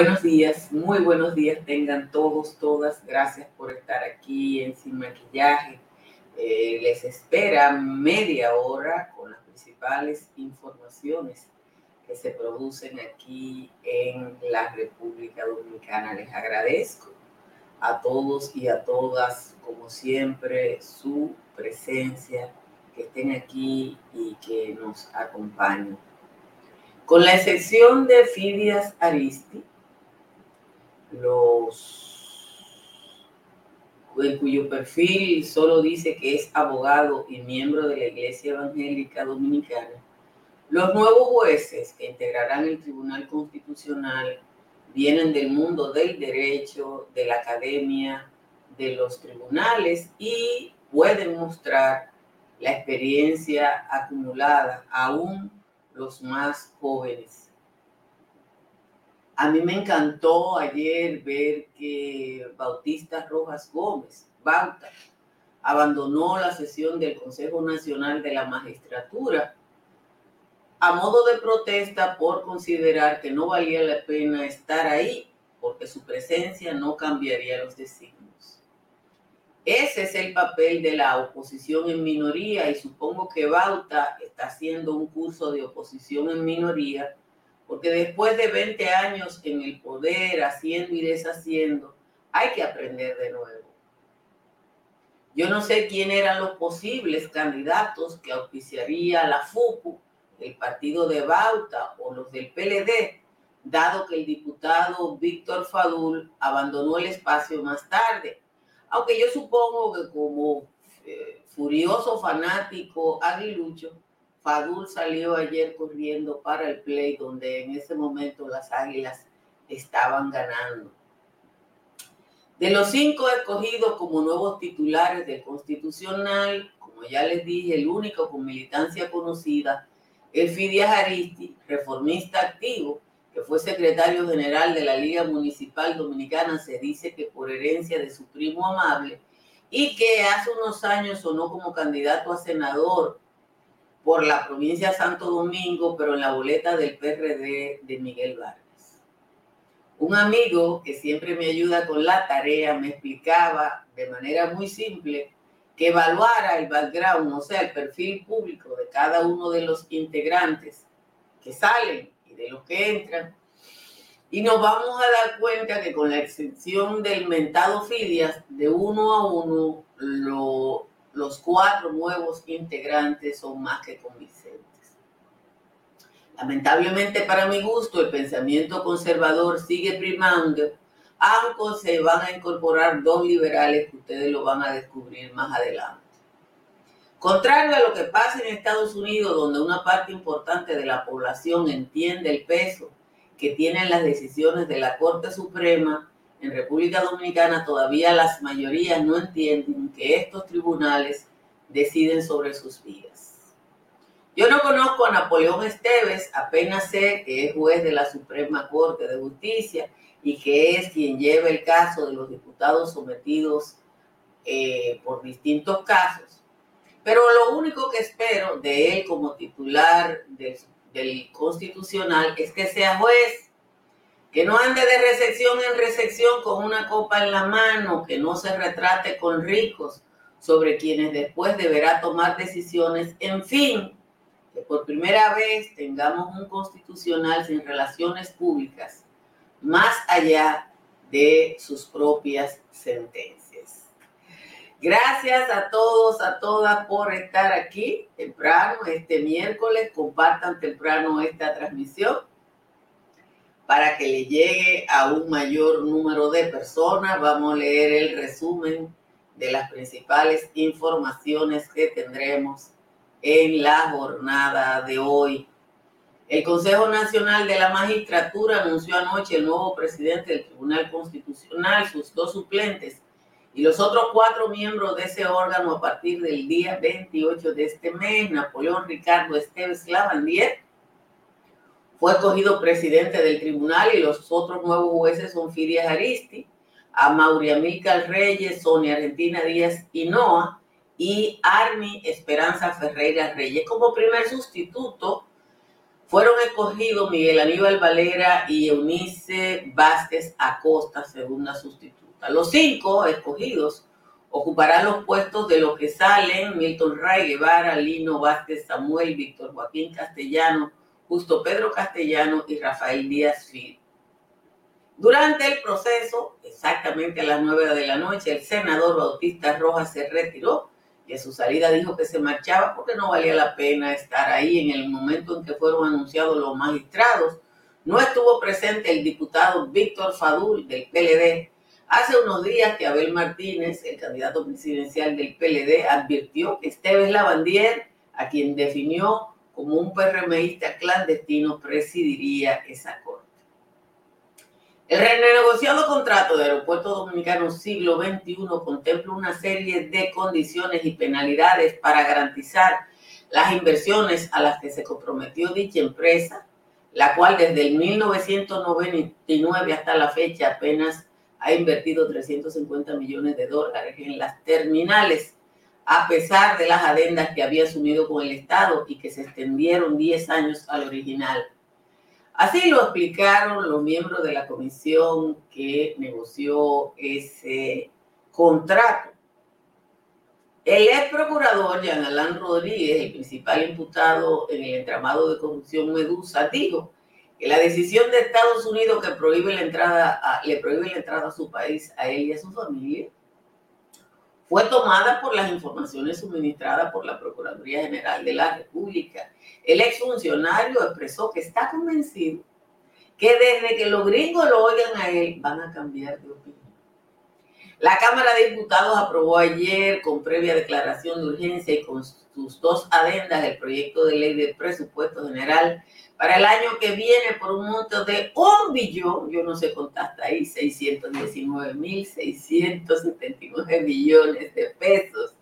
Buenos días, muy buenos días tengan todos, todas. Gracias por estar aquí en Sin Maquillaje. Eh, les espera media hora con las principales informaciones que se producen aquí en la República Dominicana. Les agradezco a todos y a todas, como siempre, su presencia, que estén aquí y que nos acompañen. Con la excepción de Fidias Aristi, los cuyo perfil solo dice que es abogado y miembro de la Iglesia Evangélica Dominicana, los nuevos jueces que integrarán el Tribunal Constitucional vienen del mundo del derecho, de la academia, de los tribunales y pueden mostrar la experiencia acumulada, aún los más jóvenes a mí me encantó ayer ver que Bautista Rojas Gómez, Bauta, abandonó la sesión del Consejo Nacional de la Magistratura a modo de protesta por considerar que no valía la pena estar ahí porque su presencia no cambiaría los designios. Ese es el papel de la oposición en minoría y supongo que Bauta está haciendo un curso de oposición en minoría porque después de 20 años en el poder, haciendo y deshaciendo, hay que aprender de nuevo. Yo no sé quién eran los posibles candidatos que auspiciaría la FUPU, el partido de Bauta o los del PLD, dado que el diputado Víctor Fadul abandonó el espacio más tarde. Aunque yo supongo que como eh, furioso fanático aguilucho, Fadul salió ayer corriendo para el play donde en ese momento las Águilas estaban ganando. De los cinco escogidos como nuevos titulares del Constitucional, como ya les dije, el único con militancia conocida, el Fidias Aristi, reformista activo, que fue secretario general de la Liga Municipal Dominicana, se dice que por herencia de su primo amable, y que hace unos años sonó como candidato a senador por la provincia de Santo Domingo, pero en la boleta del PRD de Miguel Vargas. Un amigo que siempre me ayuda con la tarea me explicaba de manera muy simple que evaluara el background, o sea, el perfil público de cada uno de los integrantes que salen y de los que entran. Y nos vamos a dar cuenta que con la excepción del mentado Fidias, de uno a uno, lo, los cuatro nuevos integrantes son más que convincentes. Lamentablemente para mi gusto, el pensamiento conservador sigue primando, aunque se van a incorporar dos liberales que ustedes lo van a descubrir más adelante. Contrario a lo que pasa en Estados Unidos, donde una parte importante de la población entiende el peso que tienen las decisiones de la Corte Suprema, en República Dominicana todavía las mayorías no entienden que estos tribunales deciden sobre sus vidas. Yo no conozco a Napoleón Esteves, apenas sé que es juez de la Suprema Corte de Justicia y que es quien lleva el caso de los diputados sometidos eh, por distintos casos. Pero lo único que espero de él como titular del Constitucional es que sea juez que no ande de recepción en recepción con una copa en la mano, que no se retrate con ricos sobre quienes después deberá tomar decisiones, en fin, que por primera vez tengamos un constitucional sin relaciones públicas, más allá de sus propias sentencias. Gracias a todos, a todas por estar aquí temprano, este miércoles. Compartan temprano esta transmisión para que le llegue a un mayor número de personas. Vamos a leer el resumen de las principales informaciones que tendremos en la jornada de hoy. El Consejo Nacional de la Magistratura anunció anoche el nuevo presidente del Tribunal Constitucional, sus dos suplentes y los otros cuatro miembros de ese órgano a partir del día 28 de este mes, Napoleón Ricardo Esteves Lavandier, fue escogido presidente del tribunal y los otros nuevos jueces son Fidias Aristi, a Milcal Reyes, Sonia Argentina Díaz Hinoa y Armi Esperanza Ferreira Reyes como primer sustituto fueron escogidos Miguel Aníbal Valera y Eunice Vázquez Acosta, segunda sustituta. Los cinco escogidos ocuparán los puestos de los que salen Milton Ray Guevara, Lino Vázquez Samuel, Víctor Joaquín Castellano, Justo Pedro Castellano y Rafael Díaz Fil. Durante el proceso, exactamente a las nueve de la noche, el senador Bautista Rojas se retiró y a su salida dijo que se marchaba porque no valía la pena estar ahí en el momento en que fueron anunciados los magistrados. No estuvo presente el diputado Víctor Fadul del PLD. Hace unos días que Abel Martínez, el candidato presidencial del PLD, advirtió que Esteves Lavandier, a quien definió como un PRMista clandestino, presidiría esa corte. El renegociado contrato de Aeropuerto Dominicano Siglo XXI contempla una serie de condiciones y penalidades para garantizar las inversiones a las que se comprometió dicha empresa, la cual desde el 1999 hasta la fecha apenas ha invertido 350 millones de dólares en las terminales, a pesar de las adendas que había asumido con el Estado y que se extendieron 10 años al original. Así lo explicaron los miembros de la comisión que negoció ese contrato. El ex procurador Jean Alain Rodríguez, el principal imputado en el entramado de corrupción Medusa, dijo que la decisión de Estados Unidos que prohíbe la entrada le prohíbe la entrada a su país a él y a su familia fue tomada por las informaciones suministradas por la Procuraduría General de la República. El exfuncionario expresó que está convencido que desde que los gringos lo oigan a él van a cambiar de opinión. La Cámara de Diputados aprobó ayer con previa declaración de urgencia y con sus dos adendas el proyecto de ley de presupuesto general para el año que viene por un monto de un billón, yo no sé cuánto hasta ahí, 619 mil 679 millones de pesos.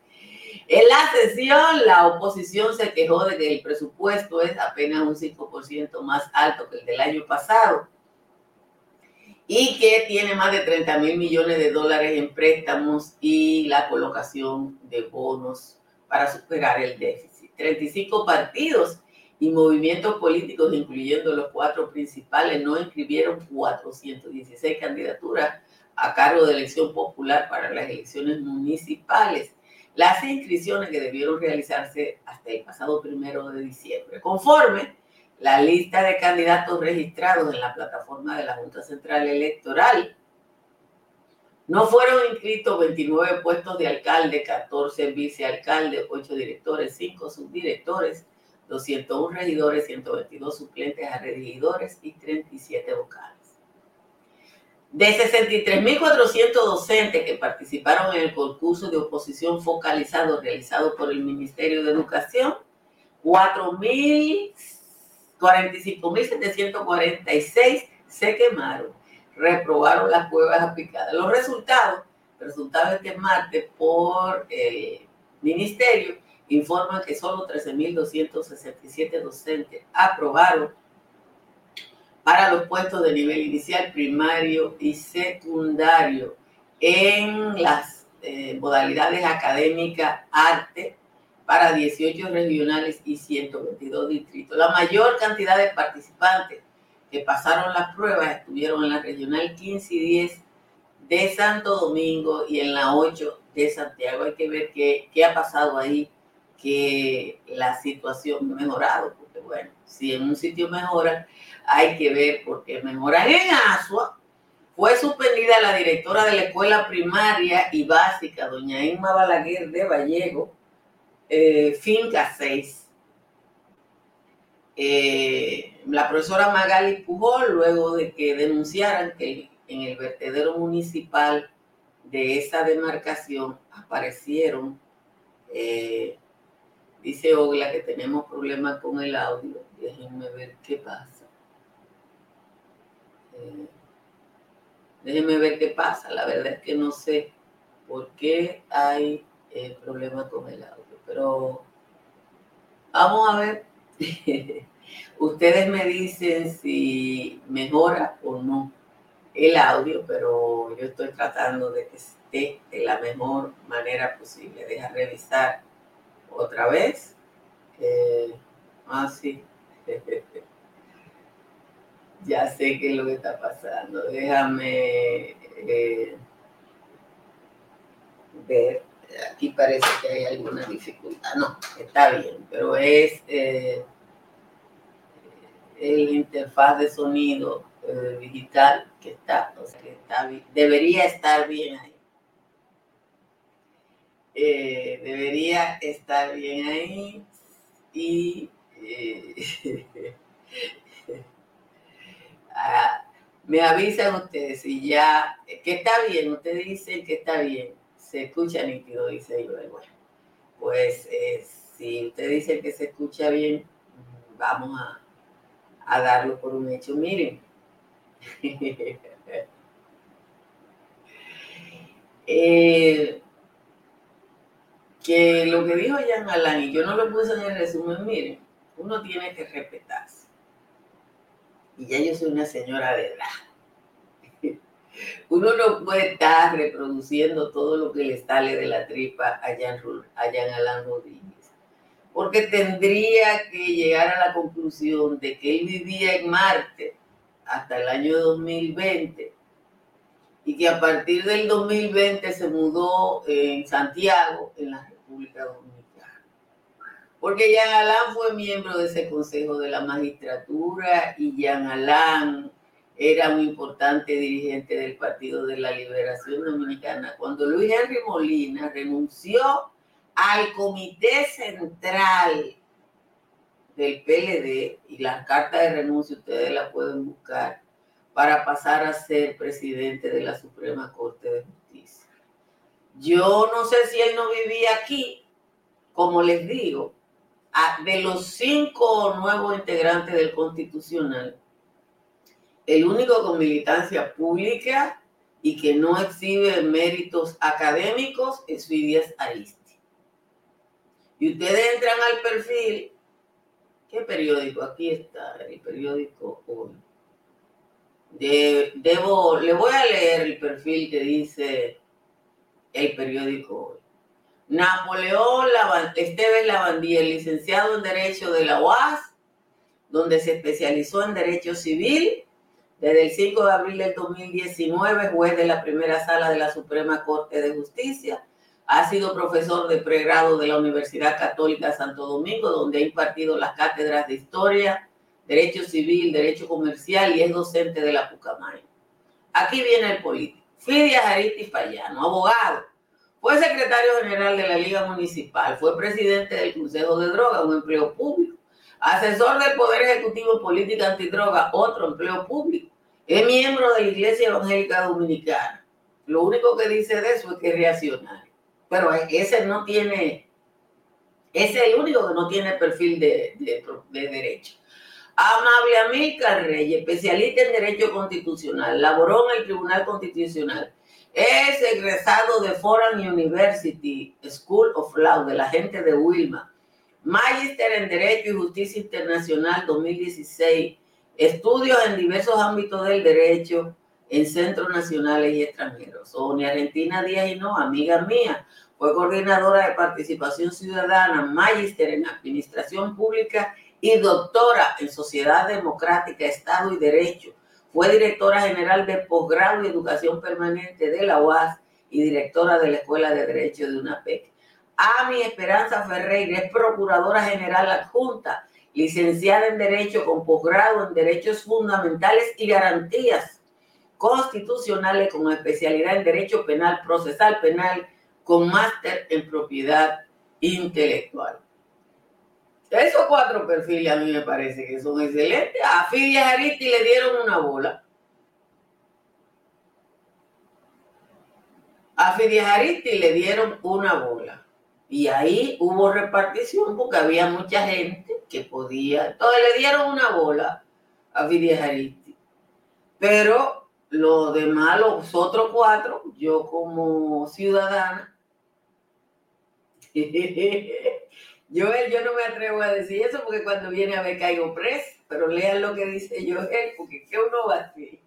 En la sesión, la oposición se quejó de que el presupuesto es apenas un 5% más alto que el del año pasado y que tiene más de 30 mil millones de dólares en préstamos y la colocación de bonos para superar el déficit. 35 partidos y movimientos políticos, incluyendo los cuatro principales, no inscribieron 416 candidaturas a cargo de elección popular para las elecciones municipales. Las inscripciones que debieron realizarse hasta el pasado primero de diciembre, conforme la lista de candidatos registrados en la plataforma de la Junta Central Electoral. No fueron inscritos 29 puestos de alcalde, 14 vicealcaldes, 8 directores, 5 subdirectores, 201 regidores, 122 suplentes a regidores y 37 vocales. De 63.400 docentes que participaron en el concurso de oposición focalizado realizado por el Ministerio de Educación, 45.746 se quemaron, reprobaron las pruebas aplicadas. Los resultados, resultados este martes por el Ministerio, informan que solo 13.267 docentes aprobaron para los puestos de nivel inicial, primario y secundario en las eh, modalidades académicas arte para 18 regionales y 122 distritos. La mayor cantidad de participantes que pasaron las pruebas estuvieron en la regional 15 y 10 de Santo Domingo y en la 8 de Santiago. Hay que ver qué, qué ha pasado ahí que la situación ha mejorado, porque bueno, si en un sitio mejora, hay que ver por qué mejora. En Asua fue suspendida la directora de la escuela primaria y básica, doña Inma Balaguer de Vallego, eh, Finca 6. Eh, la profesora Magali Pujol, luego de que denunciaran que en el vertedero municipal de esa demarcación aparecieron eh, Dice Ogla que tenemos problemas con el audio. Déjenme ver qué pasa. Eh, déjenme ver qué pasa. La verdad es que no sé por qué hay eh, problemas con el audio. Pero vamos a ver. Ustedes me dicen si mejora o no el audio, pero yo estoy tratando de que esté de la mejor manera posible. Deja revisar otra vez. Eh, ah, sí. Ya sé qué es lo que está pasando. Déjame eh, ver. Aquí parece que hay alguna dificultad. No, está bien, pero es eh, el interfaz de sonido eh, digital que está, o sea, que está, debería estar bien ahí. Debería estar bien ahí y Ah, me avisan ustedes si ya, que está bien, ustedes dicen que está bien, se escucha nítido, dice yo. Bueno, pues eh, si usted dice que se escucha bien, vamos a, darlo por un hecho. Miren. eh, que lo que dijo Jan Alain, y yo no lo puse en el resumen, miren, uno tiene que respetarse y ya yo soy una señora de edad. Uno no puede estar reproduciendo todo lo que le sale de la tripa a Jan, a Alan Rodríguez, porque tendría que llegar a la conclusión de que él vivía en Marte hasta el año 2020 y que a partir del 2020 se mudó en Santiago, en la República Dominicana porque Jean Alain fue miembro de ese consejo de la magistratura y Jean Alain era un importante dirigente del Partido de la Liberación Dominicana. Cuando Luis Henry Molina renunció al comité central del PLD, y las cartas de renuncia ustedes las pueden buscar, para pasar a ser presidente de la Suprema Corte de Justicia. Yo no sé si él no vivía aquí, como les digo, de los cinco nuevos integrantes del Constitucional, el único con militancia pública y que no exhibe méritos académicos es Fidias Aristi. Y ustedes entran al perfil, ¿qué periódico? Aquí está, el periódico hoy. debo, le voy a leer el perfil que dice el periódico hoy. Napoleón Esteves Lavandía, licenciado en Derecho de la UAS, donde se especializó en Derecho Civil. Desde el 5 de abril del 2019, juez de la primera sala de la Suprema Corte de Justicia. Ha sido profesor de pregrado de la Universidad Católica Santo Domingo, donde ha impartido las cátedras de Historia, Derecho Civil, Derecho Comercial y es docente de la Pucamay. Aquí viene el político. Fidia Jariti Fallano, abogado fue secretario general de la Liga Municipal, fue presidente del Consejo de Drogas, un empleo público, asesor del Poder Ejecutivo Política Antidroga, otro empleo público, es miembro de la Iglesia Evangélica Dominicana. Lo único que dice de eso es que es reaccionario. Pero ese no tiene, ese es el único que no tiene perfil de, derecho. Amable Amílcar Reyes, especialista en Derecho Constitucional, laboró en el Tribunal Constitucional es egresado de Foreign University School of Law, de la gente de Wilma. Magister en Derecho y Justicia Internacional 2016. Estudios en diversos ámbitos del derecho en centros nacionales y extranjeros. Sonia Argentina Díaz y no, amiga mía, fue coordinadora de participación ciudadana, magister en administración pública y doctora en sociedad democrática, Estado y Derecho fue directora general de posgrado y educación permanente de la UAS y directora de la Escuela de Derecho de UNAPEC. Ami Esperanza Ferreira es procuradora general adjunta, licenciada en Derecho con posgrado en Derechos Fundamentales y Garantías Constitucionales con especialidad en Derecho Penal Procesal Penal con máster en Propiedad Intelectual. Esos cuatro perfiles a mí me parece que son excelentes. A Fidia Aristi le dieron una bola. A Fidia Aristi le dieron una bola. Y ahí hubo repartición porque había mucha gente que podía. Entonces le dieron una bola a Fidia Aristi. Pero los demás, los otros cuatro, yo como ciudadana, Joel, yo no me atrevo a decir eso porque cuando viene a ver caigo preso, pero lean lo que dice Joel, porque ¿qué uno va a hacer?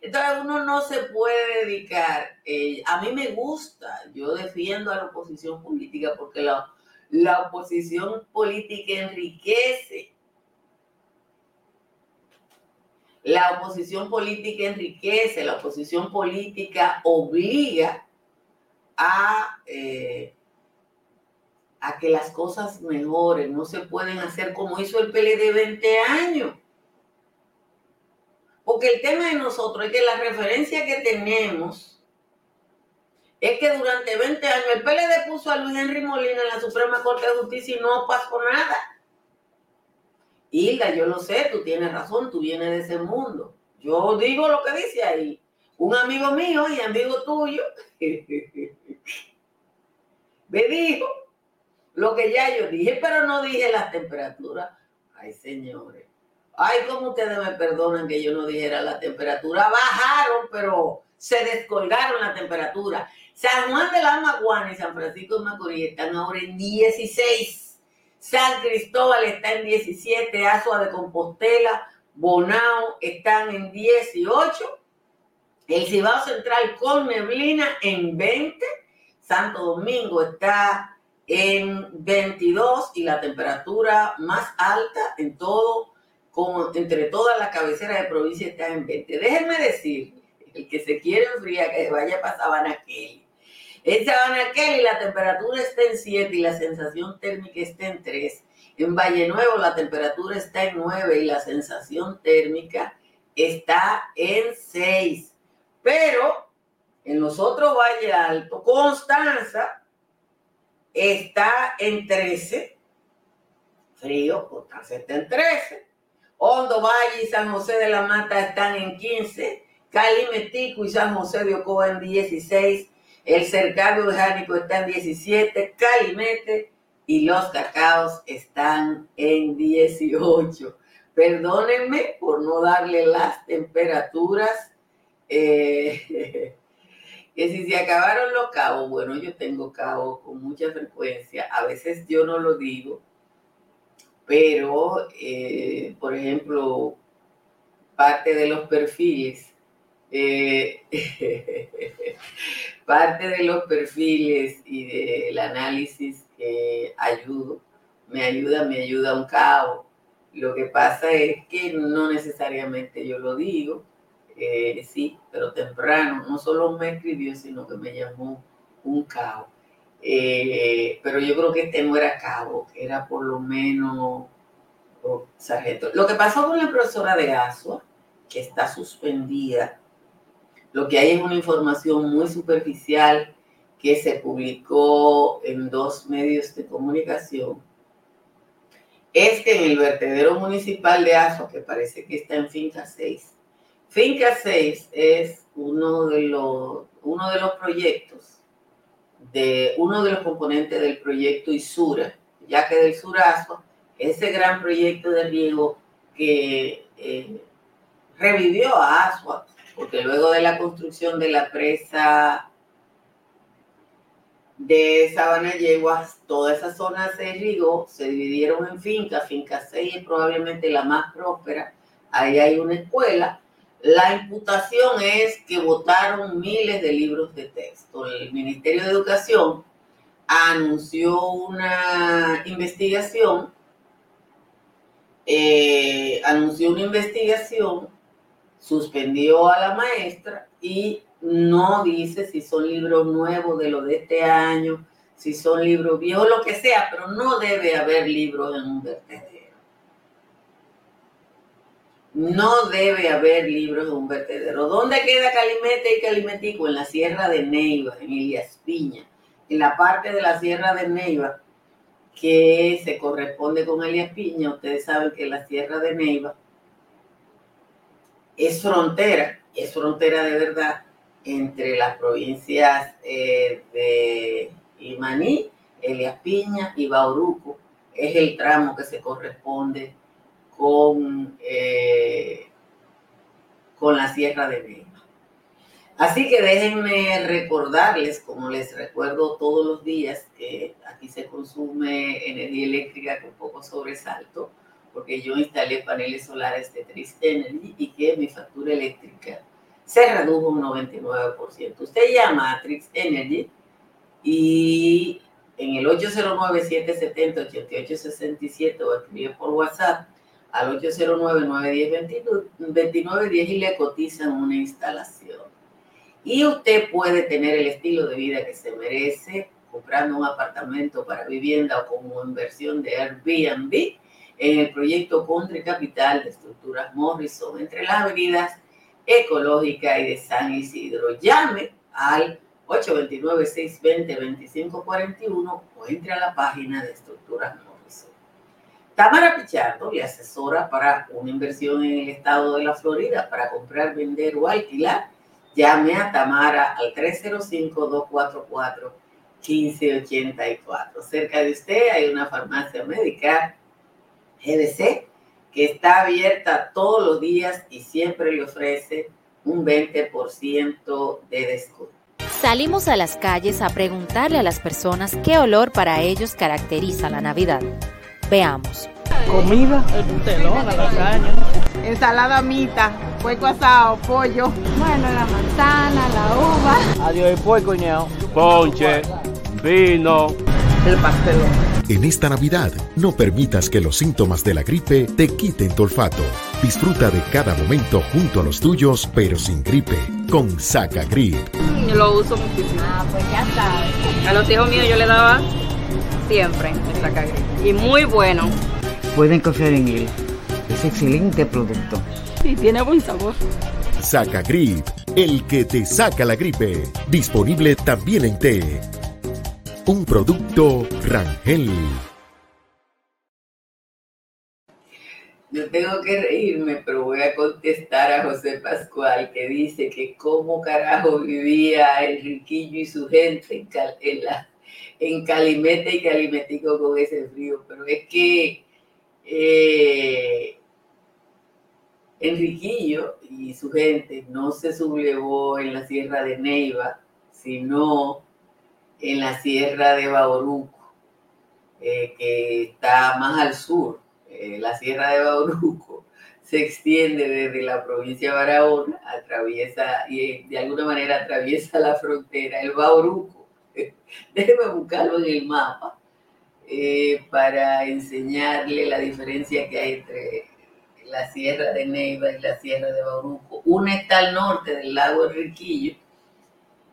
Entonces uno no se puede dedicar, eh, a mí me gusta, yo defiendo a la oposición política porque la, la oposición política enriquece La oposición política enriquece, la oposición política obliga a, eh, a que las cosas mejoren. No se pueden hacer como hizo el PLD 20 años. Porque el tema de nosotros es que la referencia que tenemos es que durante 20 años el PLD puso a Luis Henry Molina en la Suprema Corte de Justicia y no pasó nada. Hilda, yo lo sé, tú tienes razón, tú vienes de ese mundo. Yo digo lo que dice ahí. Un amigo mío y amigo tuyo me dijo lo que ya yo dije, pero no dije las temperaturas. Ay, señores. Ay, como ustedes me perdonan que yo no dijera la temperatura. Bajaron, pero se descolgaron la temperatura. San Juan de la Maguana y San Francisco de Macorís están ahora en 16 San Cristóbal está en 17, Azua de Compostela, Bonao están en 18, el Cibao Central con neblina en 20, Santo Domingo está en 22 y la temperatura más alta en todo, como entre todas las cabeceras de provincia está en 20. Déjenme decir, el que se quiere enfriar, que vaya para Sabana Kelly en Sabana Kelly la temperatura está en 7 y la sensación térmica está en 3. En Valle Nuevo la temperatura está en 9 y la sensación térmica está en 6. Pero en los otros valles altos, Constanza está en 13. Frío, Constanza está en 13. Hondo Valle y San José de la Mata están en 15. Cali Metico y San José de Ocoa en 16. El cercado orgánico está en 17, Calimete y los cacaos están en 18. Perdónenme por no darle las temperaturas. Eh, que si se acabaron los cabos, bueno, yo tengo cabos con mucha frecuencia. A veces yo no lo digo, pero, eh, por ejemplo, parte de los perfiles eh, parte de los perfiles y del análisis que ayudo, me ayuda, me ayuda un cabo. Lo que pasa es que no necesariamente yo lo digo, eh, sí, pero temprano, no solo me escribió, sino que me llamó un cabo. Eh, pero yo creo que este no era cabo, era por lo menos sargento. Lo que pasó con la profesora de Asua, que está suspendida lo que hay es una información muy superficial que se publicó en dos medios de comunicación. Es que en el vertedero municipal de Aso, que parece que está en Finca 6, Finca 6 es uno de los, uno de los proyectos, de uno de los componentes del proyecto ISURA, ya que del Surazo, ese gran proyecto de riego que eh, revivió a Asua porque luego de la construcción de la presa de Sabana Yeguas, toda esa zona se irrigó, se dividieron en fincas, finca 6 es probablemente la más próspera, ahí hay una escuela. La imputación es que votaron miles de libros de texto. El Ministerio de Educación anunció una investigación, eh, anunció una investigación suspendió a la maestra y no dice si son libros nuevos de lo de este año, si son libros viejos, lo que sea, pero no debe haber libros en un vertedero. No debe haber libros en un vertedero. ¿Dónde queda Calimete y Calimetico? En la Sierra de Neiva, en Elias Piña, en la parte de la Sierra de Neiva que se corresponde con Elias Piña. Ustedes saben que la Sierra de Neiva es frontera, es frontera de verdad entre las provincias eh, de Imaní, Elias Piña y Bauruco. Es el tramo que se corresponde con, eh, con la Sierra de Neiva. Así que déjenme recordarles, como les recuerdo todos los días, que aquí se consume energía eléctrica con poco sobresalto porque yo instalé paneles solares de Trix Energy y que mi factura eléctrica se redujo un 99%. Usted llama a Trix Energy y en el 809-770-8867 o escribe por WhatsApp al 809-910-2910 y le cotizan una instalación. Y usted puede tener el estilo de vida que se merece comprando un apartamento para vivienda o como inversión de Airbnb en el proyecto Country Capital de Estructuras Morrison entre las avenidas Ecológica y de San Isidro. Llame al 829-620-2541 o entre a la página de Estructuras Morrison. Tamara Pichardo le asesora para una inversión en el estado de la Florida para comprar, vender o alquilar. Llame a Tamara al 305-244-1584. Cerca de usted hay una farmacia médica GBC que está abierta todos los días y siempre le ofrece un 20% de descuento. Salimos a las calles a preguntarle a las personas qué olor para ellos caracteriza la Navidad. Veamos. Comida, el telón, la lasaña. Ensalada mita, puerco asado, pollo. Bueno, la manzana, la uva. Adiós, el puerco, Ponche, vino. El pastelón. En esta Navidad, no permitas que los síntomas de la gripe te quiten tu olfato. Disfruta de cada momento junto a los tuyos, pero sin gripe, con Saca Grip. Yo lo uso muchísimo. Ah, pues ya sabes. A los hijos míos yo le daba siempre el Saca Grip. Y muy bueno. Pueden confiar en él. Es excelente producto. Y tiene buen sabor. Saca Grip, el que te saca la gripe. Disponible también en té un producto Rangel. Yo tengo que reírme, pero voy a contestar a José Pascual que dice que cómo carajo vivía Enriquillo y su gente en, en, Calimete y Calimetico con ese frío. Pero es que eh, Enriquillo y su gente no se sublevó en la Sierra de Neiva, sino en la sierra de Bauruco, eh, que está más al sur. Eh, la sierra de Bauruco se extiende desde la provincia de Barahona, atraviesa y de alguna manera atraviesa la frontera, el Bauruco. Déjeme buscarlo en el mapa eh, para enseñarle la diferencia que hay entre la sierra de Neiva y la sierra de Bauruco. Una está al norte del lago Enriquillo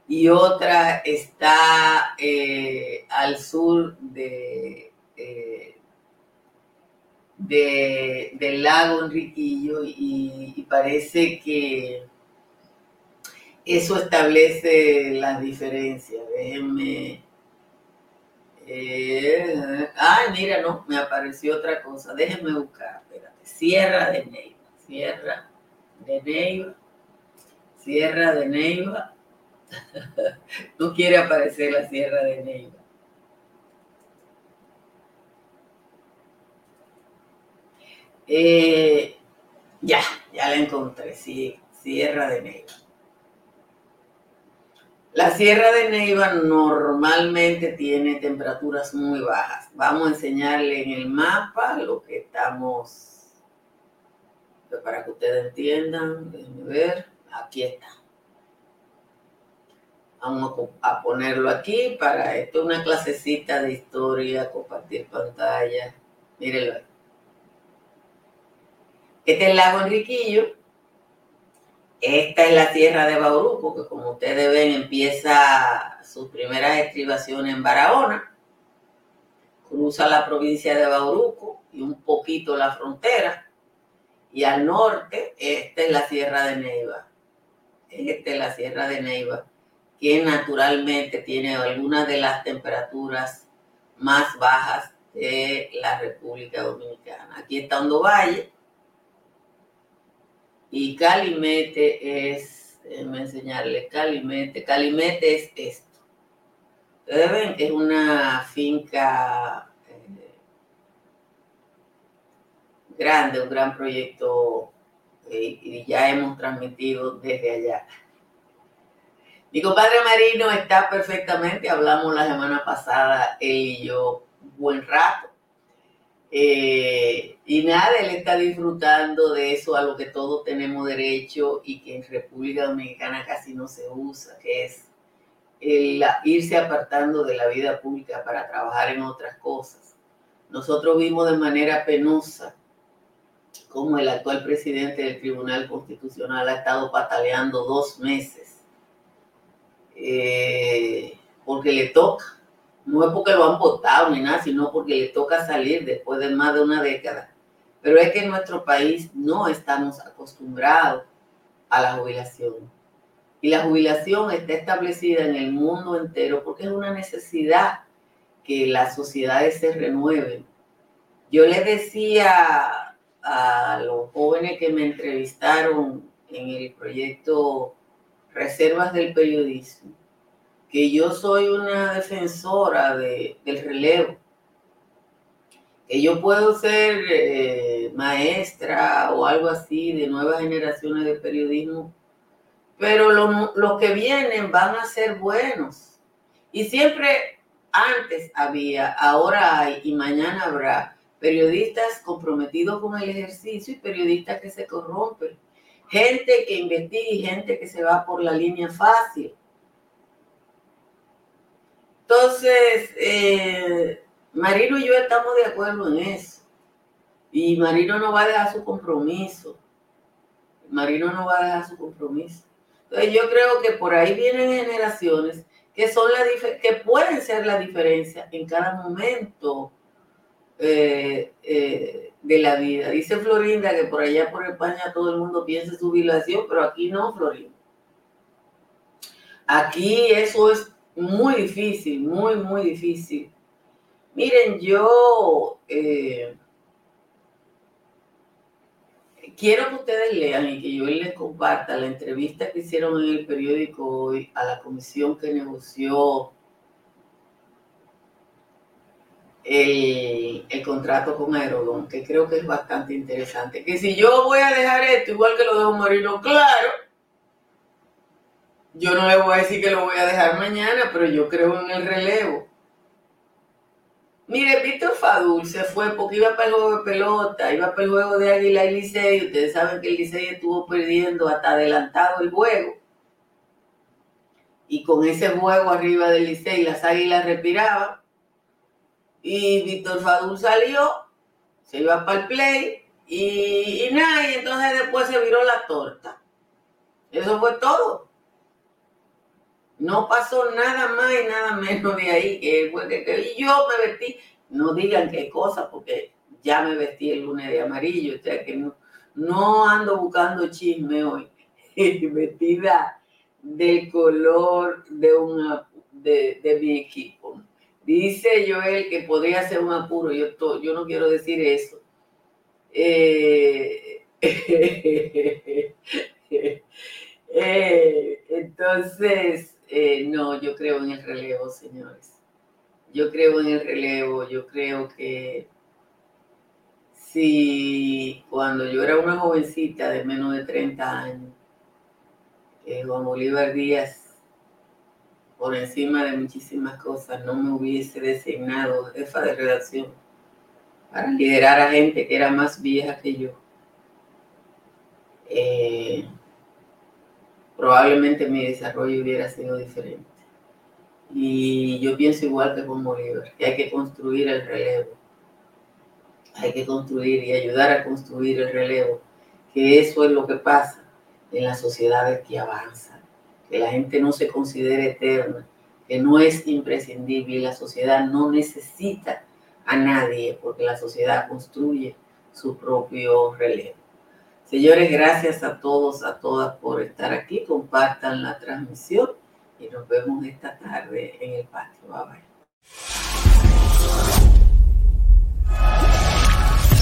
y otra está eh, al sur de, eh, del lago Enriquillo y, parece que eso establece las diferencias. Déjenme... Eh, ay, mira, no, me apareció otra cosa. Déjenme buscar, espérate. Sierra de Neiva, Sierra de Neiva, Sierra de Neiva no quiere aparecer la Sierra de Neiva. Eh, ya, ya la encontré, sí, Sierra de Neiva. La Sierra de Neiva normalmente tiene temperaturas muy bajas. Vamos a enseñarle en el mapa lo que estamos, para que ustedes entiendan, déjenme ver, aquí está. Vamos a ponerlo aquí para esto, una clasecita de historia, compartir pantalla. Mírenlo. Este es el lago Enriquillo. Esta es la tierra de Bauruco, que como ustedes ven empieza sus primeras estribaciones en Barahona. Cruza la provincia de Bauruco y un poquito la frontera. Y al norte, esta es la Sierra de Neiva. Esta es la Sierra de Neiva que naturalmente tiene algunas de las temperaturas más bajas de la República Dominicana. Aquí está Hondo Valle y Calimete es, déjenme enseñarles, Calimete, Calimete es esto. Ustedes ven, es una finca eh, grande, un gran proyecto eh, y ya hemos transmitido desde allá. Mi compadre Marino está perfectamente, hablamos la semana pasada, él y yo, buen rato. Eh, y nada, él está disfrutando de eso a lo que todos tenemos derecho y que en República Dominicana casi no se usa, que es irse apartando de la vida pública para trabajar en otras cosas. Nosotros vimos de manera penosa como el actual presidente del Tribunal Constitucional ha estado pataleando dos meses, eh, porque le toca, no es porque lo han votado ni nada, sino porque le toca salir después de más de una década. Pero es que en nuestro país no estamos acostumbrados a la jubilación. Y la jubilación está establecida en el mundo entero porque es una necesidad que las sociedades se renueven. Yo les decía a los jóvenes que me entrevistaron en el proyecto Reservas del Periodismo, que yo soy una defensora del relevo, que yo puedo ser eh, maestra o algo así de nuevas generaciones de periodismo, pero los que vienen van a ser buenos. Y siempre antes había, ahora hay y mañana habrá periodistas comprometidos con el ejercicio y periodistas que se corrompen. Gente que investiga y gente que se va por la línea fácil. Entonces, eh, Marino y yo estamos de acuerdo en eso. Y Marino no va a dejar su compromiso. Marino no va a dejar su compromiso. Entonces yo creo que por ahí vienen generaciones que son la que pueden ser la diferencia en cada momento eh, eh, de la vida. Dice Florinda que por allá por España todo el mundo piensa en su jubilación, pero aquí no, Florinda. Aquí eso es muy difícil, muy, muy difícil. Miren, yo eh, quiero que ustedes lean y que yo les comparta la entrevista que hicieron en el periódico hoy a la comisión que negoció el, contrato con Aerodón, que creo que es bastante interesante. Que si yo voy a dejar esto igual que lo dejo Marino, claro, yo no le voy a decir que lo voy a dejar mañana, pero yo creo en el relevo. Mire, Víctor Fadul se fue porque iba para el juego de pelota, iba para el juego de Águila y Licey. Ustedes saben que el Licey estuvo perdiendo hasta adelantado el juego. Y con ese juego arriba del Licey, las Águilas respiraban. Y Víctor Fadul salió, se iba para el play y, y nada, y entonces después se viró la torta. Eso fue todo. No pasó nada más y nada menos de ahí. Que, y yo me vestí, no digan qué cosa, porque ya me vestí el lunes de amarillo, o sea que no, no ando buscando chisme hoy. Vestida del color de, una, de, mi equipo. Dice Joel que podría ser un apuro, yo, yo no quiero decir eso. Eh, eh, entonces, eh, no, yo creo en el relevo, señores. Yo creo en el relevo, yo creo que si cuando yo era una jovencita de menos de 30 años, eh, Juan Bolívar Díaz, por encima de muchísimas cosas, no me hubiese designado jefa de redacción para liderar a gente que era más vieja que yo. Eh, probablemente mi desarrollo hubiera sido diferente. Y yo pienso igual que con Bolívar, que hay que construir el relevo. Hay que construir y ayudar a construir el relevo, que eso es lo que pasa en las sociedades que avanzan, que la gente no se considere eterna, que no es imprescindible y la sociedad no necesita a nadie porque la sociedad construye su propio relevo. Señores, gracias a todos, a todas por estar aquí. Compartan la transmisión y nos vemos esta tarde en el patio. Bye bye.